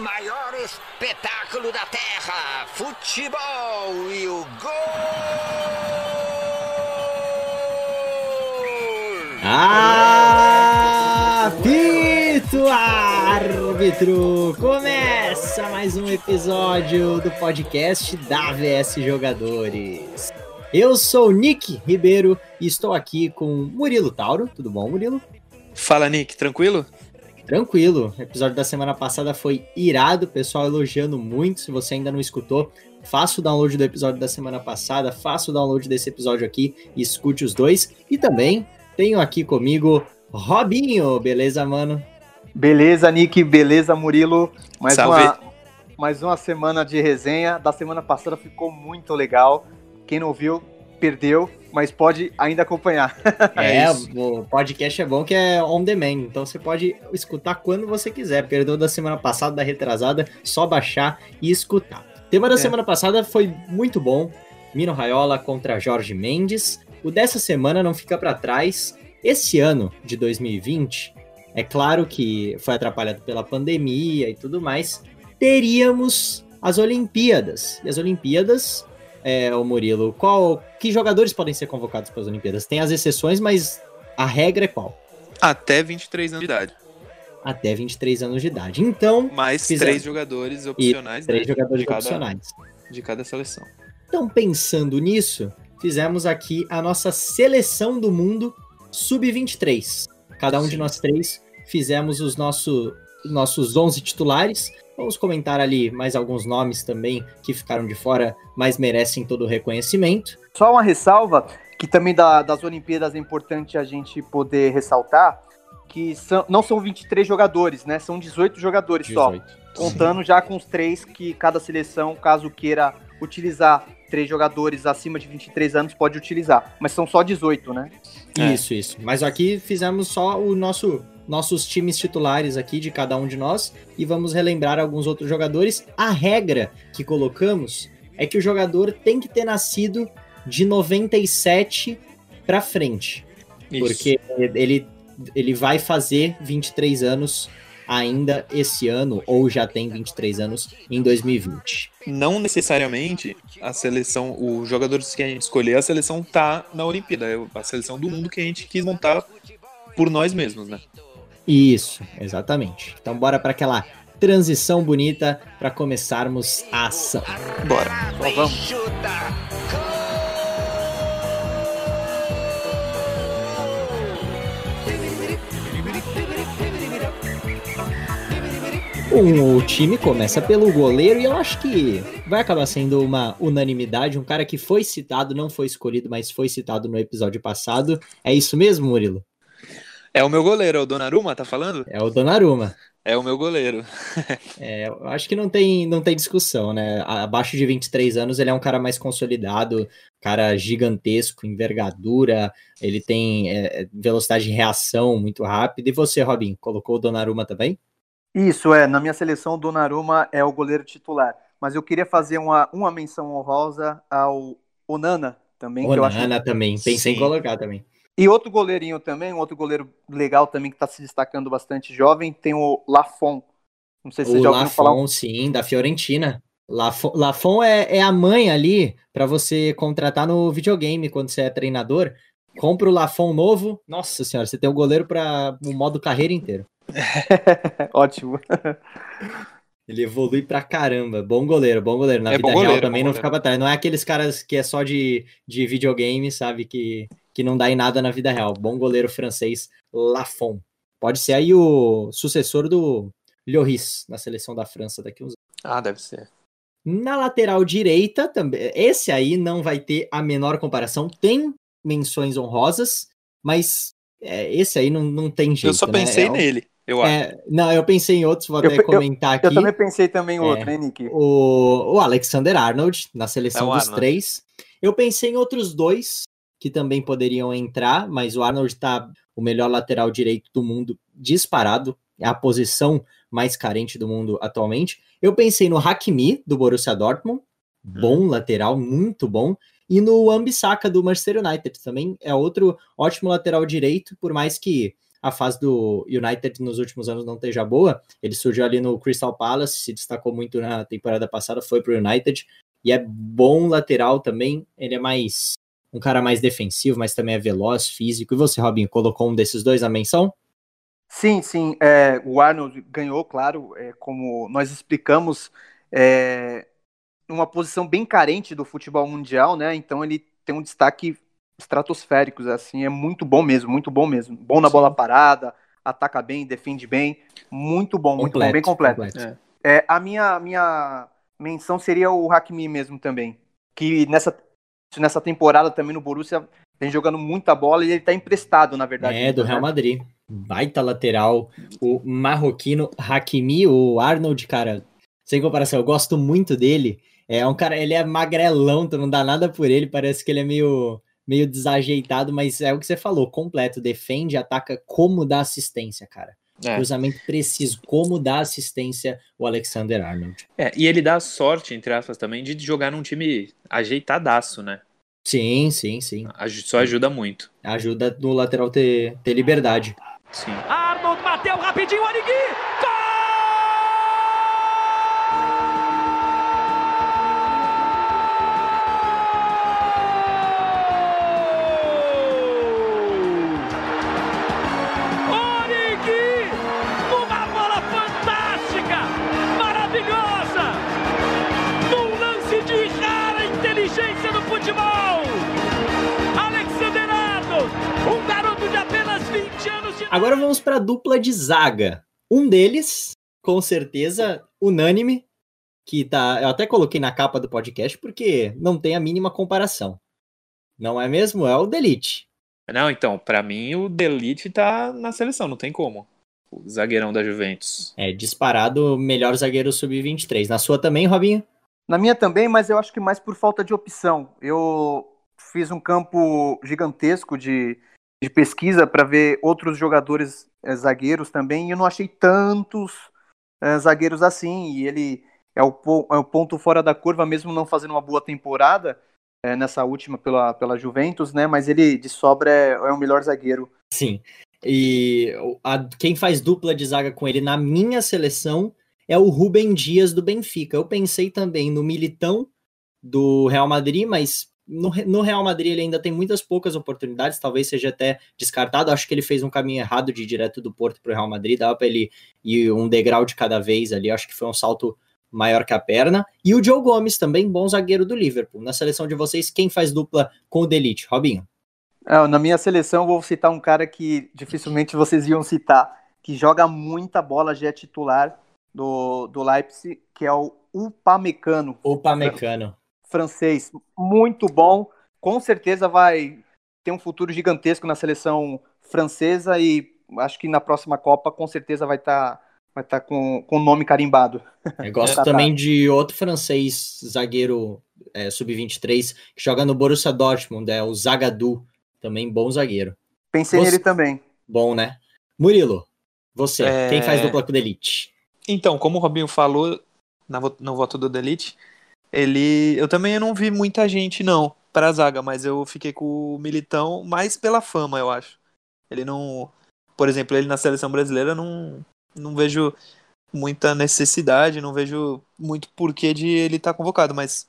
maior espetáculo da Terra, futebol e o gol! Apito árbitro! Começa mais um episódio do podcast da VS Jogadores. Eu sou Nick Ribeiro e estou aqui com Murilo Tauro. Tudo bom, Murilo? Fala, Nick, tranquilo? Tranquilo. O episódio da semana passada foi irado, pessoal elogiando muito. Se você ainda não escutou, faça o download do episódio da semana passada, faça o download desse episódio aqui e escute os dois. E também tenho aqui comigo Robinho, beleza, mano? Beleza, Nick, beleza, Murilo. Mais uma, mais uma semana de resenha. Da semana passada ficou muito legal. Quem não viu, perdeu, mas pode ainda acompanhar. É, é o podcast é bom que é on demand, então você pode escutar quando você quiser. Perdeu da semana passada, da retrasada, só baixar e escutar. O tema da é. semana passada foi muito bom. Mino Raiola contra Jorge Mendes. O dessa semana não fica para trás. Esse ano de 2020, é claro que foi atrapalhado pela pandemia e tudo mais, teríamos as Olimpíadas. E as Olimpíadas, é, o Murilo, qual, que jogadores podem ser convocados para as Olimpíadas? Tem as exceções, mas a regra é qual? Até 23 anos de idade. Até 23 anos de idade. Então. Mais três jogadores opcionais. E três né? jogadores de cada, opcionais. De cada seleção. Então, pensando nisso, fizemos aqui a nossa seleção do mundo sub-23. Cada um Sim. de nós três fizemos os nosso, nossos 11 titulares. Vamos comentar ali mais alguns nomes também que ficaram de fora, mas merecem todo o reconhecimento. Só uma ressalva, que também da, das Olimpíadas é importante a gente poder ressaltar, que são, não são 23 jogadores, né? São 18 jogadores 18. só. Contando Sim. já com os três que cada seleção, caso queira utilizar três jogadores acima de 23 anos pode utilizar, mas são só 18, né? É. Isso, isso. Mas aqui fizemos só o nosso nossos times titulares aqui de cada um de nós e vamos relembrar alguns outros jogadores. A regra que colocamos é que o jogador tem que ter nascido de 97 para frente. Isso. Porque ele, ele vai fazer 23 anos ainda esse ano, ou já tem 23 anos em 2020. Não necessariamente a seleção, os jogadores que a gente escolher, a seleção tá na Olimpíada, é a seleção do mundo que a gente quis montar por nós mesmos, né? Isso, exatamente. Então bora para aquela transição bonita para começarmos a ação. Bora. Então, vamos. Um, o time começa pelo goleiro e eu acho que vai acabar sendo uma unanimidade. Um cara que foi citado, não foi escolhido, mas foi citado no episódio passado. É isso mesmo, Murilo? É o meu goleiro, é o Donnarumma, tá falando? É o Donnarumma. É o meu goleiro. é, eu acho que não tem, não tem discussão, né? Abaixo de 23 anos, ele é um cara mais consolidado, cara gigantesco, envergadura, ele tem é, velocidade de reação muito rápida. E você, Robin, colocou o Donnarumma também? Isso, é. Na minha seleção, o Donnarumma é o goleiro titular. Mas eu queria fazer uma, uma menção honrosa ao Onana também. Onana que eu acho... também, pensei Sim. em colocar também. E outro goleirinho também, um outro goleiro legal também que está se destacando bastante jovem, tem o Lafon. Não sei se o você já ouviu Lafon, falar. sim, da Fiorentina. Lafon, Lafon é, é a mãe ali para você contratar no videogame quando você é treinador. Compra o Lafon novo. Nossa senhora, você tem o goleiro para o modo carreira inteiro. Ótimo. Ele evolui pra caramba. Bom goleiro, bom goleiro. Na é vida real goleiro, também não fica pra trás. Não é aqueles caras que é só de, de videogame, sabe? Que, que não dá em nada na vida real. Bom goleiro francês, Lafon. Pode ser aí o sucessor do Lloris na seleção da França daqui uns anos. Ah, deve ser. Na lateral direita, também. Esse aí não vai ter a menor comparação. Tem menções honrosas, mas é, esse aí não, não tem jeito. Eu só pensei né? nele. Eu é, não, eu pensei em outros, vou até eu, comentar eu, aqui. Eu também pensei também em outro, é, hein, Nick? O, o Alexander Arnold, na seleção é dos Arnold. três. Eu pensei em outros dois que também poderiam entrar, mas o Arnold tá o melhor lateral direito do mundo disparado, é a posição mais carente do mundo atualmente. Eu pensei no Hakimi, do Borussia Dortmund, hum. bom lateral, muito bom. E no Ambisaka do Manchester United também é outro ótimo lateral direito, por mais que a fase do United nos últimos anos não esteja boa. Ele surgiu ali no Crystal Palace, se destacou muito na temporada passada, foi para o United e é bom lateral também. Ele é mais um cara mais defensivo, mas também é veloz, físico. E você, Robinho, colocou um desses dois na menção? Sim, sim. É, o Arnold ganhou, claro, é, como nós explicamos, é, uma posição bem carente do futebol mundial, né? Então ele tem um destaque estratosférico, assim, é muito bom mesmo, muito bom mesmo. Bom na sim. bola parada, ataca bem, defende bem, muito bom, completo, muito bom, bem completo. completo. É. é. a minha, minha menção seria o Hakimi mesmo também, que nessa, nessa temporada também no Borussia vem jogando muita bola e ele tá emprestado, na verdade. É, do Real Madrid. Baita lateral. O marroquino Hakimi, o Arnold, cara, sem comparação, eu gosto muito dele. É um cara, ele é magrelão, tu não dá nada por ele, parece que ele é meio, meio desajeitado, mas é o que você falou, completo, defende, ataca, como dá assistência, cara. É. Cruzamento preciso, como dá assistência o Alexander Arnold. É, e ele dá sorte, entre aspas, também, de jogar num time ajeitadaço, né? Sim, sim, sim. Só ajuda muito. Ajuda no lateral ter, ter liberdade. Sim. Arnold bateu rapidinho, Origui! Agora vamos para a dupla de zaga. Um deles, com certeza, unânime, que tá. Eu até coloquei na capa do podcast porque não tem a mínima comparação. Não é mesmo? É o Delite. Não, então, para mim o Delite tá na seleção, não tem como. O zagueirão da Juventus. É, disparado melhor zagueiro sub-23. Na sua também, Robinho? Na minha também, mas eu acho que mais por falta de opção. Eu fiz um campo gigantesco de de pesquisa para ver outros jogadores é, zagueiros também, e eu não achei tantos é, zagueiros assim. E ele é o, é o ponto fora da curva, mesmo não fazendo uma boa temporada é, nessa última pela, pela Juventus, né? Mas ele de sobra é, é o melhor zagueiro. Sim. E a, quem faz dupla de zaga com ele na minha seleção é o Rubem Dias do Benfica. Eu pensei também no Militão do Real Madrid, mas no, no, Real Madrid ele ainda tem muitas poucas oportunidades, talvez seja até descartado. Acho que ele fez um caminho errado de ir direto do Porto para o Real Madrid, dava para ele ir um degrau de cada vez ali. Acho que foi um salto maior que a perna. E o Joe Gomes também, bom zagueiro do Liverpool. Na seleção de vocês, quem faz dupla com o Delite? Robinho. É, na minha seleção, vou citar um cara que dificilmente vocês iam citar, que joga muita bola, já é titular do, do Leipzig, que é o Upamecano. Upamecano francês muito bom, com certeza vai ter um futuro gigantesco na seleção francesa e acho que na próxima Copa com certeza vai estar tá, vai tá com o nome carimbado. Eu gosto tá, também de outro francês, zagueiro é, sub-23, que joga no Borussia Dortmund, é o Zagadou, também bom zagueiro. Pensei você... nele também. Bom, né? Murilo, você, é... quem faz dupla com o Delite? Então, como o Robinho falou no voto do Delite, ele. Eu também não vi muita gente, não, pra zaga, mas eu fiquei com o Militão mais pela fama, eu acho. Ele não. Por exemplo, ele na seleção brasileira não, não vejo muita necessidade, não vejo muito porquê de ele estar tá convocado, mas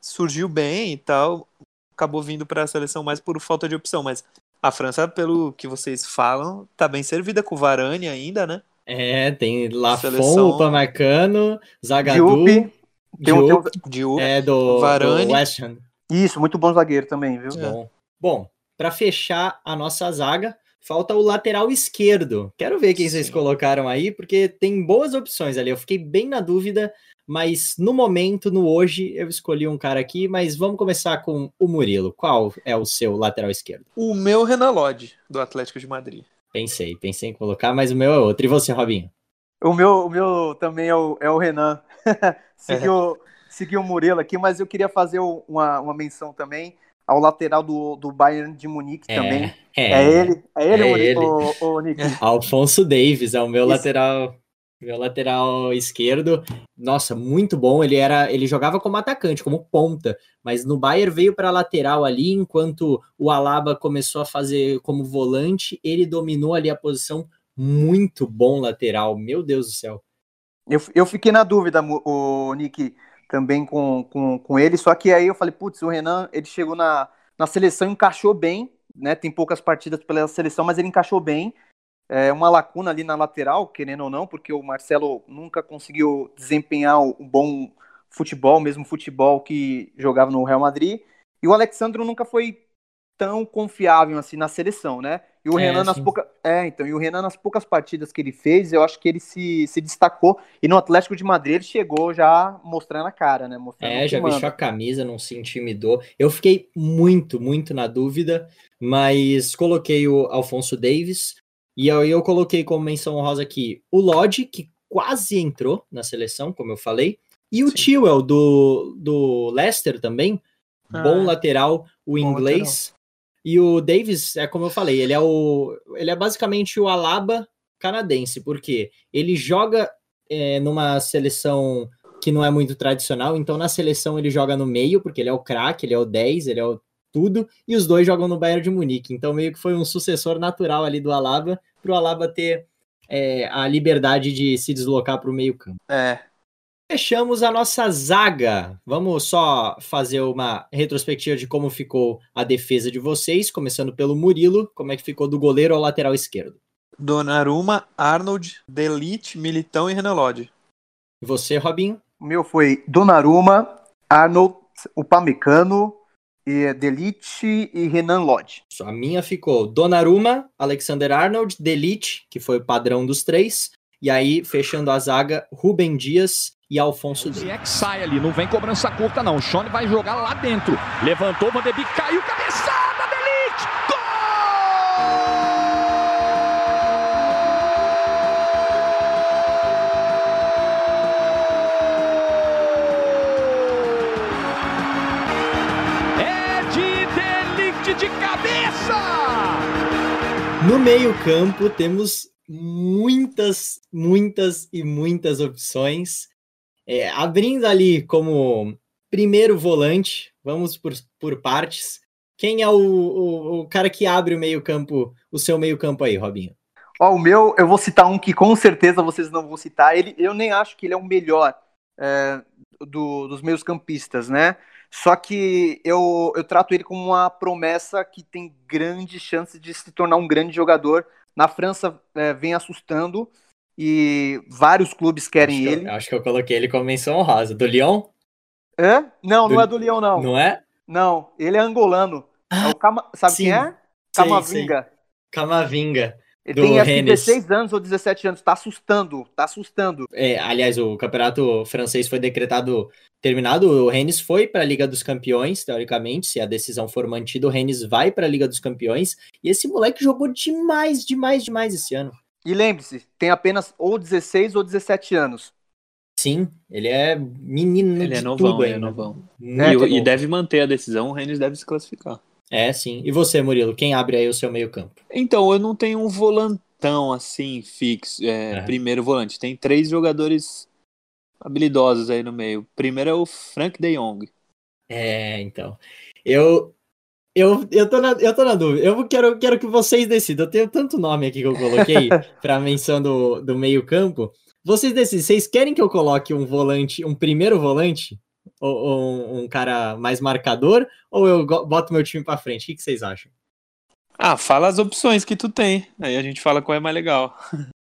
surgiu bem e tal, acabou vindo para a seleção mais por falta de opção, mas a França, pelo que vocês falam, tá bem servida com o Varane ainda, né? É, tem Lafon, seleção... Upamecano, Zagadou, tem um, tem um... é do, Varane. do West Ham. Isso, muito bom zagueiro também, viu? É. Bom, bom para fechar a nossa zaga, falta o lateral esquerdo. Quero ver quem Sim. vocês colocaram aí, porque tem boas opções ali. Eu fiquei bem na dúvida, mas no momento, no hoje, eu escolhi um cara aqui, mas vamos começar com o Murilo. Qual é o seu lateral esquerdo? O meu Renan Lodge, do Atlético de Madrid. Pensei, pensei em colocar, mas o meu é outro. E você, Robinho? O meu, o meu também é o, é o Renan. seguiu, é. seguiu o Murilo aqui, mas eu queria fazer uma, uma menção também ao lateral do, do Bayern de Munique é, também. É. é. ele, é ele, é ele. O, o, o Nick. Alfonso Davis é o meu Isso. lateral. Meu lateral esquerdo, nossa, muito bom. Ele era, ele jogava como atacante, como ponta, mas no Bayern veio para lateral ali, enquanto o Alaba começou a fazer como volante, ele dominou ali a posição. Muito bom lateral, meu Deus do céu. Eu, eu fiquei na dúvida, o Nick, também com, com, com ele, só que aí eu falei, putz, o Renan, ele chegou na, na seleção, encaixou bem, né? Tem poucas partidas pela seleção, mas ele encaixou bem é, uma lacuna ali na lateral, querendo ou não, porque o Marcelo nunca conseguiu desempenhar um bom futebol, mesmo futebol que jogava no Real Madrid. E o Alexandro nunca foi tão confiável assim na seleção, né? E o é, Renan nas poucas, é, então, e o Renan nas poucas partidas que ele fez, eu acho que ele se, se destacou. E no Atlético de Madrid ele chegou já mostrando a cara, né? Mostrando é, já vestiu a camisa, não se intimidou. Eu fiquei muito, muito na dúvida, mas coloquei o Alfonso Davis e aí eu coloquei como menção honrosa aqui o Lodge, que quase entrou na seleção, como eu falei, e o Tewell do, do Leicester também, ah, bom lateral, o inglês. Lateral. E o Davis, é como eu falei, ele é o ele é basicamente o Alaba canadense, porque ele joga é, numa seleção que não é muito tradicional, então na seleção ele joga no meio, porque ele é o craque, ele é o 10, ele é o tudo, e os dois jogam no Bayern de Munique. Então meio que foi um sucessor natural ali do Alaba, para o Alaba ter é, a liberdade de se deslocar para o meio campo. É. Fechamos a nossa zaga. Vamos só fazer uma retrospectiva de como ficou a defesa de vocês, começando pelo Murilo, como é que ficou do goleiro ao lateral esquerdo. Donnarumma, Arnold, Delite, Militão e Renan Lodge. E você, Robinho? O meu foi Donnarumma, Arnold, o Pamecano, e Delite e Renan Lodge. A minha ficou Donnarumma, Alexander Arnold, Delite, que foi o padrão dos três, e aí, fechando a zaga, Rubem Dias e Alfonso é que sai ali, não vem cobrança curta não. O Shone vai jogar lá dentro. Levantou, Van de Beek caiu, cabeçada, Delite! Gol! No meio-campo temos muitas, muitas e muitas opções. É, abrindo ali como primeiro volante, vamos por, por partes. Quem é o, o, o cara que abre o meio-campo, o seu meio-campo aí, Robinho? Ó, o meu, eu vou citar um que com certeza vocês não vão citar. Ele, eu nem acho que ele é o melhor é, do, dos meus campistas, né? Só que eu, eu trato ele como uma promessa que tem grande chance de se tornar um grande jogador. Na França é, vem assustando e vários clubes querem acho ele. Que eu, acho que eu coloquei ele como menção honrosa. Do Lyon? É? Não, do... não é do Lyon, não. Não é? Não, ele é angolano. Ah, é Cama... Sabe sim. quem é? Camavinga. Camavinga. Ele tem acho, 16 anos ou 17 anos, tá assustando, tá assustando. É, aliás, o campeonato francês foi decretado terminado. O Rennes foi para a Liga dos Campeões, teoricamente, se a decisão for mantida, o Rennes vai para a Liga dos Campeões. E esse moleque jogou demais, demais, demais esse ano. E lembre-se, tem apenas ou 16 ou 17 anos. Sim, ele é menino ele é novão, ele é novão. É, e, e deve manter a decisão, o Rennes deve se classificar. É, sim. E você, Murilo, quem abre aí o seu meio-campo? Então, eu não tenho um volantão assim fixo, é, é. primeiro volante. Tem três jogadores habilidosos aí no meio. Primeiro é o Frank De Jong. É, então. Eu eu, eu, tô na, eu tô na dúvida. Eu quero, quero que vocês decidam. Eu tenho tanto nome aqui que eu coloquei para menção do, do meio-campo. Vocês decidem. Vocês querem que eu coloque um volante, um primeiro volante? Ou, ou um, cara mais marcador? Ou eu boto meu time para frente? O que, que vocês acham? Ah, fala as opções que tu tem. Aí a gente fala qual é mais legal.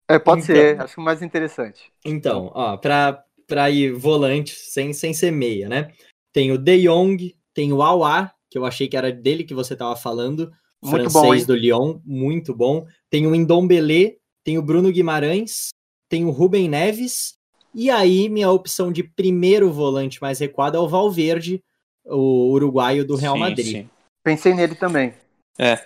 É, pode então, ser. Acho mais interessante. Então, ó, pra, pra ir volante, sem, sem ser meia, né? Tem o De Jong, tem o Aouar, que eu achei que era dele que você tava falando. Muito francês bom, do Lyon, muito bom. Tem o Ndombele, tem o Bruno Guimarães, tem o Rubem Neves e aí, minha opção de primeiro volante mais recuado é o Valverde, o uruguaio do Real sim, Madrid. Sim. Pensei nele também. É.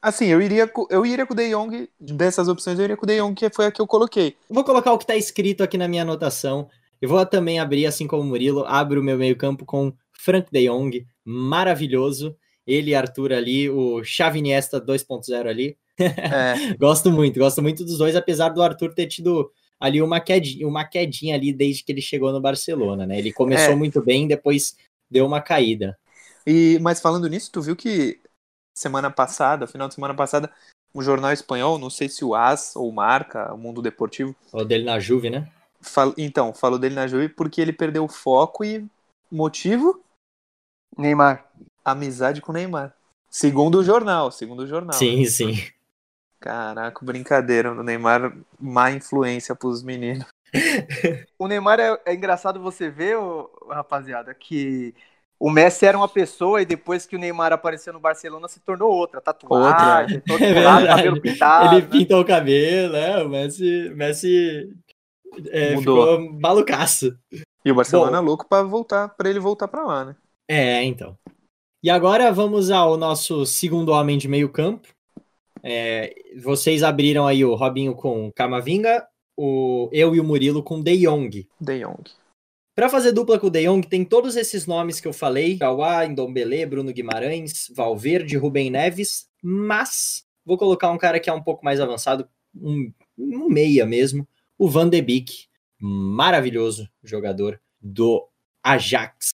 Assim, eu iria, eu iria com o De Jong, dessas opções, eu iria com o De Jong, que foi a que eu coloquei. Vou colocar o que está escrito aqui na minha anotação. Eu vou também abrir, assim como o Murilo, abro o meu meio-campo com Frank De Jong, maravilhoso. Ele e Arthur ali, o Xavi 2.0 ali. É. gosto muito, gosto muito dos dois, apesar do Arthur ter tido ali uma quedinha, uma quedinha ali desde que ele chegou no Barcelona, né? Ele começou É. muito bem, depois deu uma caída. E, mas falando nisso, tu viu que semana passada, final de semana passada, um jornal espanhol, não sei se o AS ou Marca, o Mundo Deportivo, O dele na Juve, né? fal- então, falou dele na Juve porque ele perdeu o foco e motivo? Neymar. Amizade com o Neymar. Segundo o jornal, segundo o jornal. Sim, sim. Caraca, brincadeira. O Neymar, má influência pros meninos. O Neymar é, é engraçado você ver, ô, rapaziada, que o Messi era uma pessoa e depois que o Neymar apareceu no Barcelona se tornou outra. Tatuagem, todo É verdade. cabelo pintado. ele né? pintou o cabelo, né? O Messi, Messi é, Mudou. ficou malucaço. E o Barcelona Bom. é louco pra voltar, para ele voltar pra lá, né? É, então. E agora vamos ao nosso segundo homem de meio campo. É, vocês abriram aí o Robinho com Camavinga, o, eu e o Murilo com De Jong. De Jong. Para fazer dupla com o De Jong, tem todos esses nomes que eu falei: Kawhi, Ndombele, Bruno Guimarães, Valverde, Rubem Neves, mas vou colocar um cara que é um pouco mais avançado, um, um meia mesmo, o Van de Beek, maravilhoso jogador do Ajax.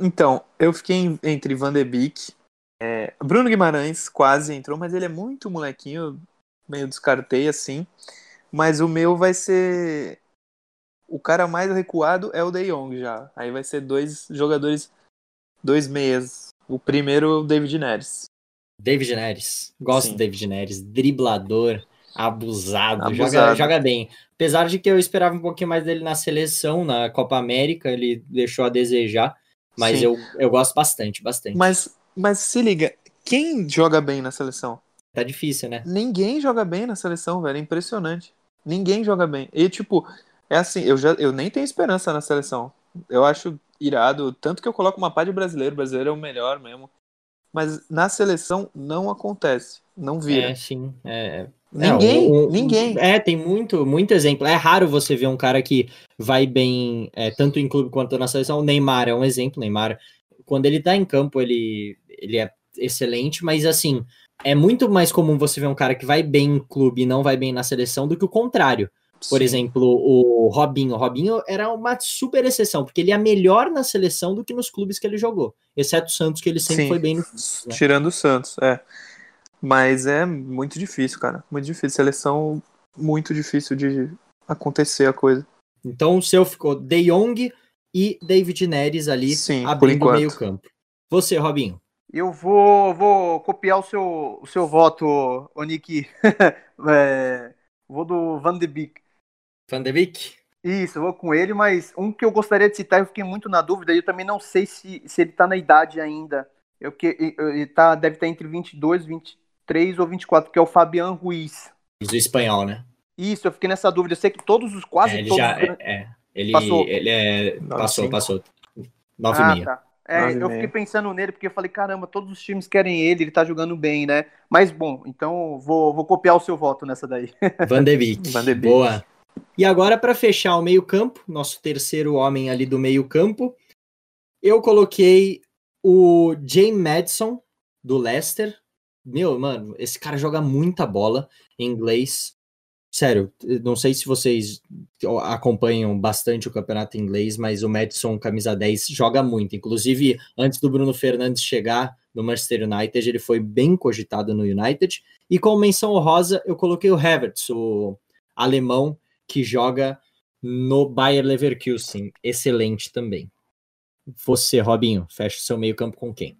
Então, eu fiquei entre Van de Beek, é, Bruno Guimarães quase entrou, mas ele é muito molequinho, meio descartei assim. Mas o meu vai ser. O cara mais recuado é o De Jong já. Aí vai ser dois jogadores, dois meias. O primeiro é o David Neres. David Neres. Gosto Sim. do David Neres. Driblador, abusado, Abusado. Joga, joga bem. Apesar de que eu esperava um pouquinho mais dele na seleção, na Copa América, ele deixou a desejar. Mas Sim. eu, eu gosto bastante, bastante. Mas, mas se liga, quem joga bem na seleção? Tá difícil, né? Ninguém joga bem na seleção, velho. É impressionante. Ninguém joga bem. E, tipo, é assim, eu, já, eu nem tenho esperança na seleção. Eu acho irado. Tanto que eu coloco uma pá de brasileiro. O brasileiro é o melhor mesmo. Mas na seleção não acontece. Não vira. É, sim. É, ninguém, É, o- o- ninguém. É, tem muito, muito exemplo. É raro você ver um cara que vai bem, é, tanto em clube quanto na seleção. O Neymar é um exemplo. O Neymar, quando ele tá em campo, ele, ele é excelente, mas assim, é muito mais comum você ver um cara que vai bem em clube e não vai bem na seleção do que o contrário. Por Sim. exemplo, o Robinho. O Robinho era uma super exceção, porque ele é melhor na seleção do que nos clubes que ele jogou. Exceto o Santos, que ele sempre Sim. foi bem no né? Tirando o Santos, é. Mas é muito difícil, cara. Muito difícil. Seleção, muito difícil de acontecer a coisa. Então o seu ficou De Jong e David Neres ali Sim, abrindo o meio campo. Você, Robinho. Eu vou, vou copiar o seu, o seu voto, Oniki. é, vou do Van de Beek. Van de Beek? Isso, eu vou com ele, mas um que eu gostaria de citar, eu fiquei muito na dúvida, e eu também não sei se, se ele tá na idade ainda. Eu, que, ele tá, deve estar entre 22, 23 ou 24, que é o Fabian Ruiz. Do espanhol, né? Isso, eu fiquei nessa dúvida. Eu sei que todos os, quase É, ele todos já. os É, é. ele, Passou. ele é. Nove, Passou, passou. 9 Ah, meia. tá. É, eu fiquei pensando nele porque eu falei, caramba, todos os times querem ele, ele tá jogando bem, né? Mas bom, então vou, vou copiar o seu voto nessa daí. Van de Beek. Van de Beek. Boa. E agora, para fechar o meio-campo, nosso terceiro homem ali do meio-campo, eu coloquei o Jay Madison, do Leicester. Meu, mano, esse cara joga muita bola em inglês. Sério, não sei se vocês acompanham bastante o campeonato inglês, mas o Madison, camisa 10, joga muito. Inclusive, antes do Bruno Fernandes chegar no Manchester United, ele foi bem cogitado no United. E como menção honrosa, eu coloquei o Havertz, o alemão que joga no Bayer Leverkusen. Excelente também. Você, Robinho, fecha o seu meio-campo com quem?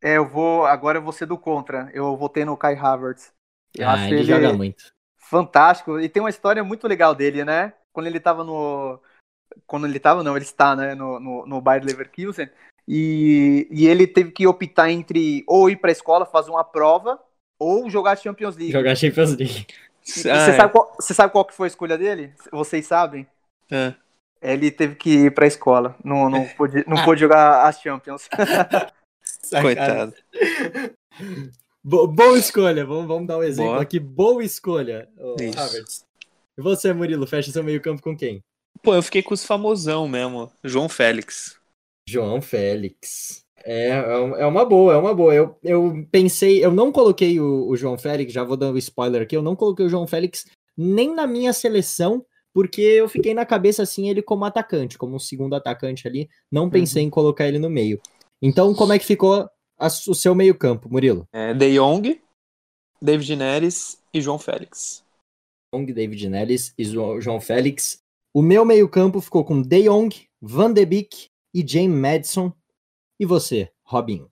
É, eu vou. Agora eu vou ser do contra. Eu votei no Kai Havertz. Eu ah, acho ele, joga muito. Fantástico. E tem uma história muito legal dele, né? Quando ele tava no. Quando ele tava, não, ele está, né? No, no, no Bayer Leverkusen. E, e ele teve que optar entre ou ir pra escola fazer uma prova ou jogar Champions League. Jogar Champions League. E Ah, você, é. sabe qual, você sabe qual que foi a escolha dele? Vocês sabem? É. Ele teve que ir pra escola. Não, não, pôde, não Ah. pôde jogar as Champions. Coitado. Bo- boa escolha, vamos, vamos dar um exemplo Boa. aqui. Boa escolha. Havertz. E você, Murilo, fecha seu meio-campo com quem? Pô, eu fiquei com os famosão mesmo. João Félix. João Félix. É, é é uma boa, é uma boa. Eu, eu pensei, eu não coloquei o, o João Félix, já vou dando spoiler aqui, eu não coloquei o João Félix nem na minha seleção, porque eu fiquei na cabeça assim ele como atacante, como um segundo atacante ali, não pensei em colocar ele no meio. Então, como é que ficou a- o seu meio-campo, Murilo? É, De Jong, David Neres e João Félix. Jong, David Neres e João Félix. O meu meio-campo ficou com De Jong, Van de Beek e James Madison. E você, Robinho?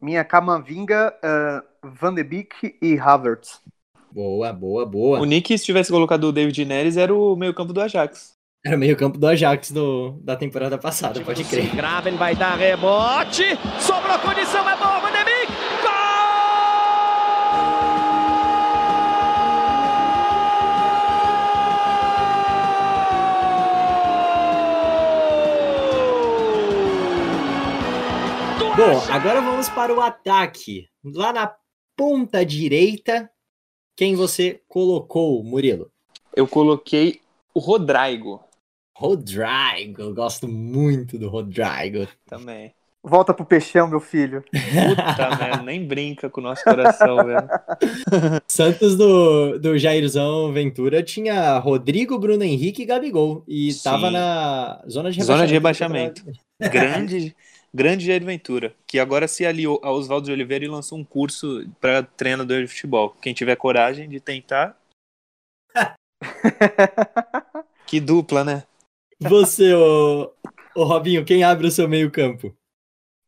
Minha Camavinga, ah, Van de Beek e Havertz. Boa, boa, boa. O Nick, se tivesse colocado o David Neres, era o meio-campo do Ajax. Era o meio-campo do Ajax do, da temporada passada, pode crer. Graven vai dar rebote. Sobrou condição, é bom, Van de Beek. Gol! Bom, agora vamos para o ataque. Lá na ponta direita, quem você colocou, Murilo? Eu coloquei o Rodrigo Rodrigo, eu gosto muito do Rodrigo. também. Volta pro peixão, meu filho. Puta merda, nem brinca com o nosso coração, velho. Santos do, do Jairzão Ventura tinha Rodrigo, Bruno Henrique e Gabigol. E Sim. tava na zona de rebaixamento. Zona de rebaixamento. Grande, grande Jair Ventura, que agora se aliou a Oswaldo de Oliveira e lançou um curso para treinador de futebol. Quem tiver coragem de tentar. que dupla, né? Você, ô, ô Robinho, quem abre o seu meio-campo?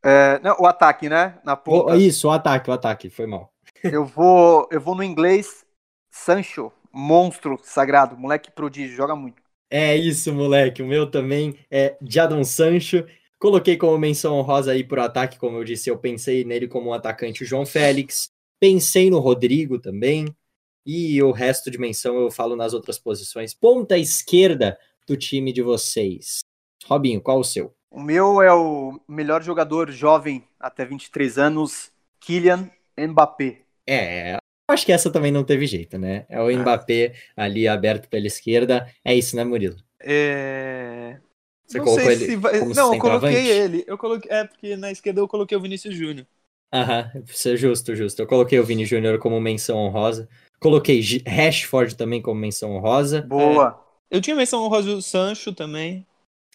É, não, o ataque, né? Na ponta. Isso, o ataque, o ataque, foi mal. Eu vou, eu vou no inglês. Sancho, monstro sagrado, moleque prodígio, joga muito. É isso, moleque. O meu também é Jadon Sancho. Coloquei como menção honrosa aí pro ataque, como eu disse, eu pensei nele como um atacante o João Félix. Pensei no Rodrigo também. E o resto de menção eu falo nas outras posições. Ponta esquerda do time de vocês. Robinho, qual o seu? O meu é o melhor jogador jovem até 23 anos, Kylian Mbappé. É, acho que essa também não teve jeito, né? É o Mbappé ali aberto pela esquerda. É isso, né, Murilo? É... Você não colocou sei ele se vai... Não, eu coloquei ele. Eu coloquei... É, porque na esquerda eu coloquei o Vinícius Júnior. Aham, isso é justo, justo. Eu coloquei o Vini Júnior como menção honrosa. Coloquei Rashford também como menção honrosa. Boa. Eu tinha menção honrosa do Sancho também.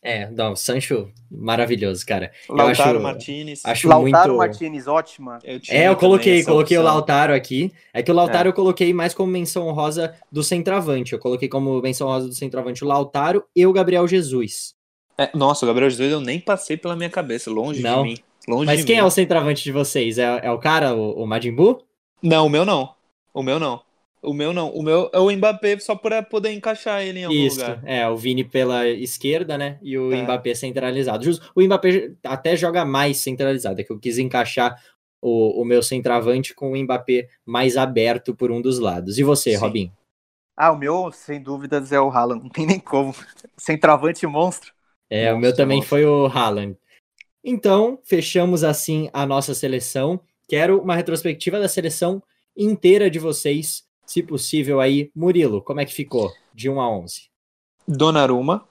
É, não, Sancho, maravilhoso, cara. Lautaro acho- Martinez. Acho Lautaro muito. Martinez, ótima. Eu É, eu coloquei, coloquei o opção. Lautaro aqui. É que o Lautaro eu coloquei mais como menção honrosa do centroavante. Eu coloquei como menção honrosa do centroavante o Lautaro e o Gabriel Jesus. É, nossa, o Gabriel Jesus eu nem passei pela minha cabeça, longe Não. de mim. Longe Mas de quem mim. é o centroavante de vocês? É, é o cara, o, o Majin Buu? Não, o meu não. O meu não. O meu não. O meu é o Mbappé só para poder encaixar ele em algum Isso, lugar. é, o Vini pela esquerda, né? E o É. Mbappé centralizado. Justo, o Mbappé até joga mais centralizado, é que eu quis encaixar o, o meu centroavante com o Mbappé mais aberto por um dos lados. E você, Sim. Robin? Ah, o meu, sem dúvidas, é o Haaland. Não tem nem como. Centroavante monstro. É, o Monstro, meu também monstro. foi o Haaland. Então, fechamos assim a nossa seleção. Quero uma retrospectiva da seleção inteira de vocês, se possível aí. Murilo, como é que ficou? De 1 a 11. Donnarumma,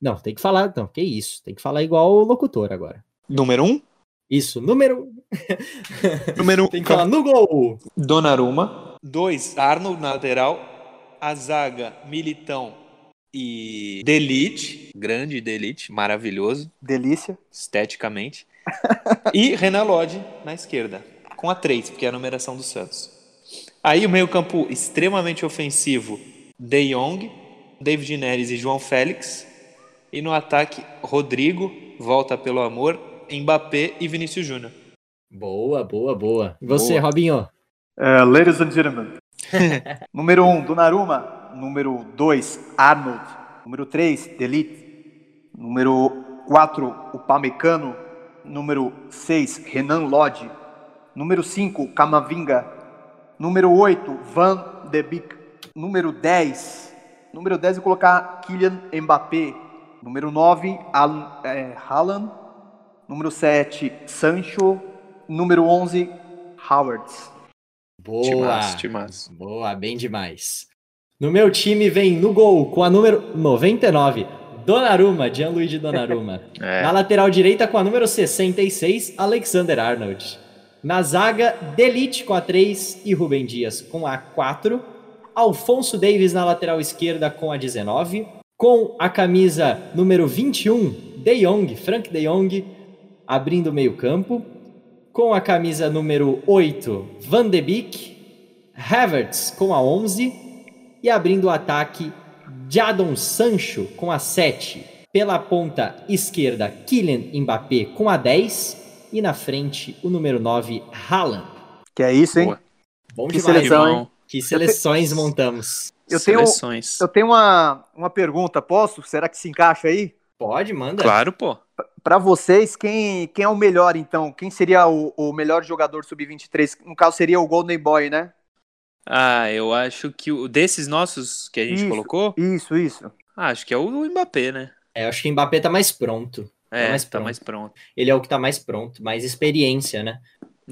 Não, tem que falar, não, que isso. Tem que falar igual o locutor agora. número 1. Um. Isso, número. Número Tem que falar no gol. Donnarumma. 2. Arnold na lateral. A zaga, Militão e Delite. Grande Delite, maravilhoso, Delícia. esteticamente. e Renan Lodge na esquerda, com a 3, porque é a numeração do Santos. Aí o meio-campo extremamente ofensivo: De Jong, David Neres e João Félix. E no ataque, Rodrigo, volta pelo amor, Mbappé e Vinícius Júnior. Boa, boa, boa. E você, Boa. Robinho? Uh, ladies and gentlemen. Número 1, um, Donnarumma. Número 2, Arnold. Número 3, Delite. Número 4, o Pamecano. Número 6, Renan Lodge. Número 5, Camavinga. Número 8, Van de Beek. Número 10. Número 10 eu vou colocar Kylian Mbappé. Número 9, Alan, é, Haaland. Número 7, Sancho. Número 11, Howard. Boa. Timaço, timaço. Boa, bem demais. No meu time vem no gol com a número 99, Donnarumma, Gianluigi Donnarumma. É. Na lateral direita com a número 66, Alexander Arnold. Na zaga, Delite com a 3 e Rubem Dias com a 4. Alfonso Davis na lateral esquerda com a 19. Com a camisa número 21, De Jong, Frank De Jong, abrindo o meio-campo. Com a camisa número 8, Van de Beek, Havertz com a 11 e abrindo o ataque, Jadon Sancho com a 7. Pela ponta esquerda, Kylian Mbappé com a 10 e na frente o número 9, Haaland. Que é isso, hein? Boa. Bom Que demais, seleção, hein? hein? Que seleções montamos. Eu tenho- Seleções. Eu tenho uma, uma pergunta, posso? Será que se encaixa aí? Pode, manda. Claro, pô. Pra vocês, quem, quem é o melhor, então? Quem seria o, o melhor jogador sub-23? No caso, seria o Golden Boy, né? Ah, eu acho que o desses nossos que a gente Isso. colocou, Isso, isso. ah, acho que é o Mbappé, né? É, eu acho que o Mbappé tá mais pronto. É, mais tá pronto. mais pronto. Ele é o que tá mais pronto, mais experiência, né?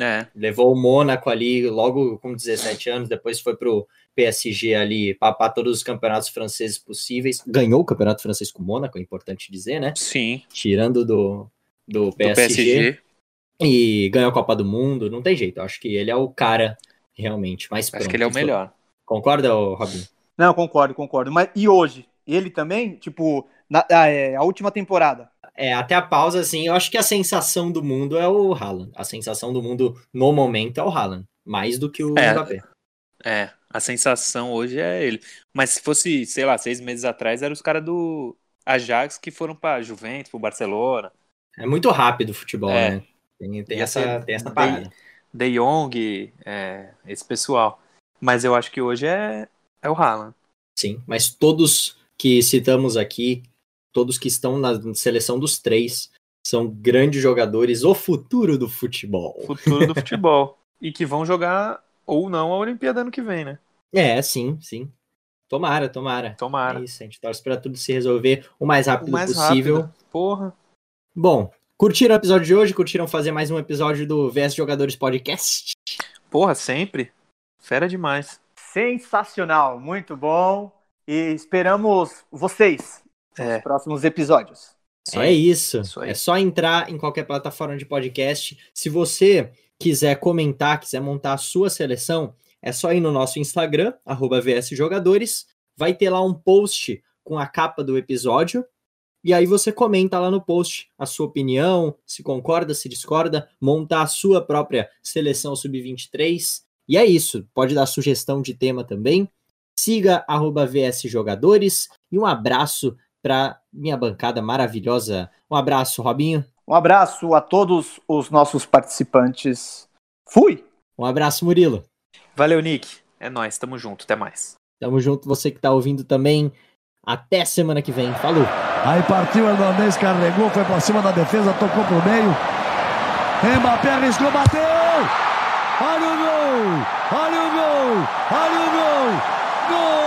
É, Levou o Mônaco ali logo com 17 anos, depois foi pro PSG ali papar todos os campeonatos franceses possíveis. Ganhou o campeonato francês com o Mônaco, é importante dizer, né? sim. Tirando do, do Do PSG, PSG. e ganhou a Copa do Mundo, não tem jeito. Eu acho que ele é o cara realmente mais pronto. Acho que ele é o melhor. Concorda, Robin? Não, concordo, concordo. Mas e hoje? Ele também? Tipo, na, a, é, a última temporada. É, até a pausa, assim, eu acho que a sensação do mundo é o Haaland. A sensação do mundo no momento é o Haaland, mais do que o É. Mbappé. É, a sensação hoje é ele. Mas se fosse, sei lá, seis meses atrás, eram os caras do Ajax que foram pra Juventus, pro Barcelona. É muito rápido o futebol, É. né? Tem, tem essa, ser tem essa parada. De Jong, é, esse pessoal. Mas eu acho que hoje é, é o Haaland. Sim, mas todos que citamos aqui, todos que estão na seleção dos três, são grandes jogadores, o futuro do futebol. Futuro do futebol. E que vão jogar ou não a Olimpíada ano que vem, né? É, sim, sim. Tomara, tomara. Tomara. É isso, a gente torce pra tudo se resolver o mais rápido O mais possível. rápido. Porra. Bom, curtiram o episódio de hoje? Curtiram fazer mais um episódio do VS Jogadores Podcast? Porra, sempre. Fera demais. Sensacional, muito bom. E esperamos vocês nos É, próximos episódios. isso é isso. Isso aí. É só entrar em qualquer plataforma de podcast. Se você quiser comentar, quiser montar a sua seleção, é só ir no nosso Instagram, arroba VSJogadores. Vai ter lá um post com a capa do episódio. E aí você comenta lá no post a sua opinião, se concorda, se discorda, montar a sua própria seleção sub-23. E é isso. Pode dar sugestão de tema também. Siga arroba VS Jogadores e um abraço para minha bancada maravilhosa. Um abraço, Robinho. Um abraço a todos os nossos participantes. Fui! Um abraço, Murilo. Valeu, Nick. É nóis, tamo junto. Até mais. Tamo junto, você que tá ouvindo também. Até semana que vem. Falou! Aí partiu o Hernandez, carregou, foi pra cima da defesa, tocou pro meio. Mbappé arriscou, bateu! Olha o gol! Olha o gol! Olha o gol! Gol!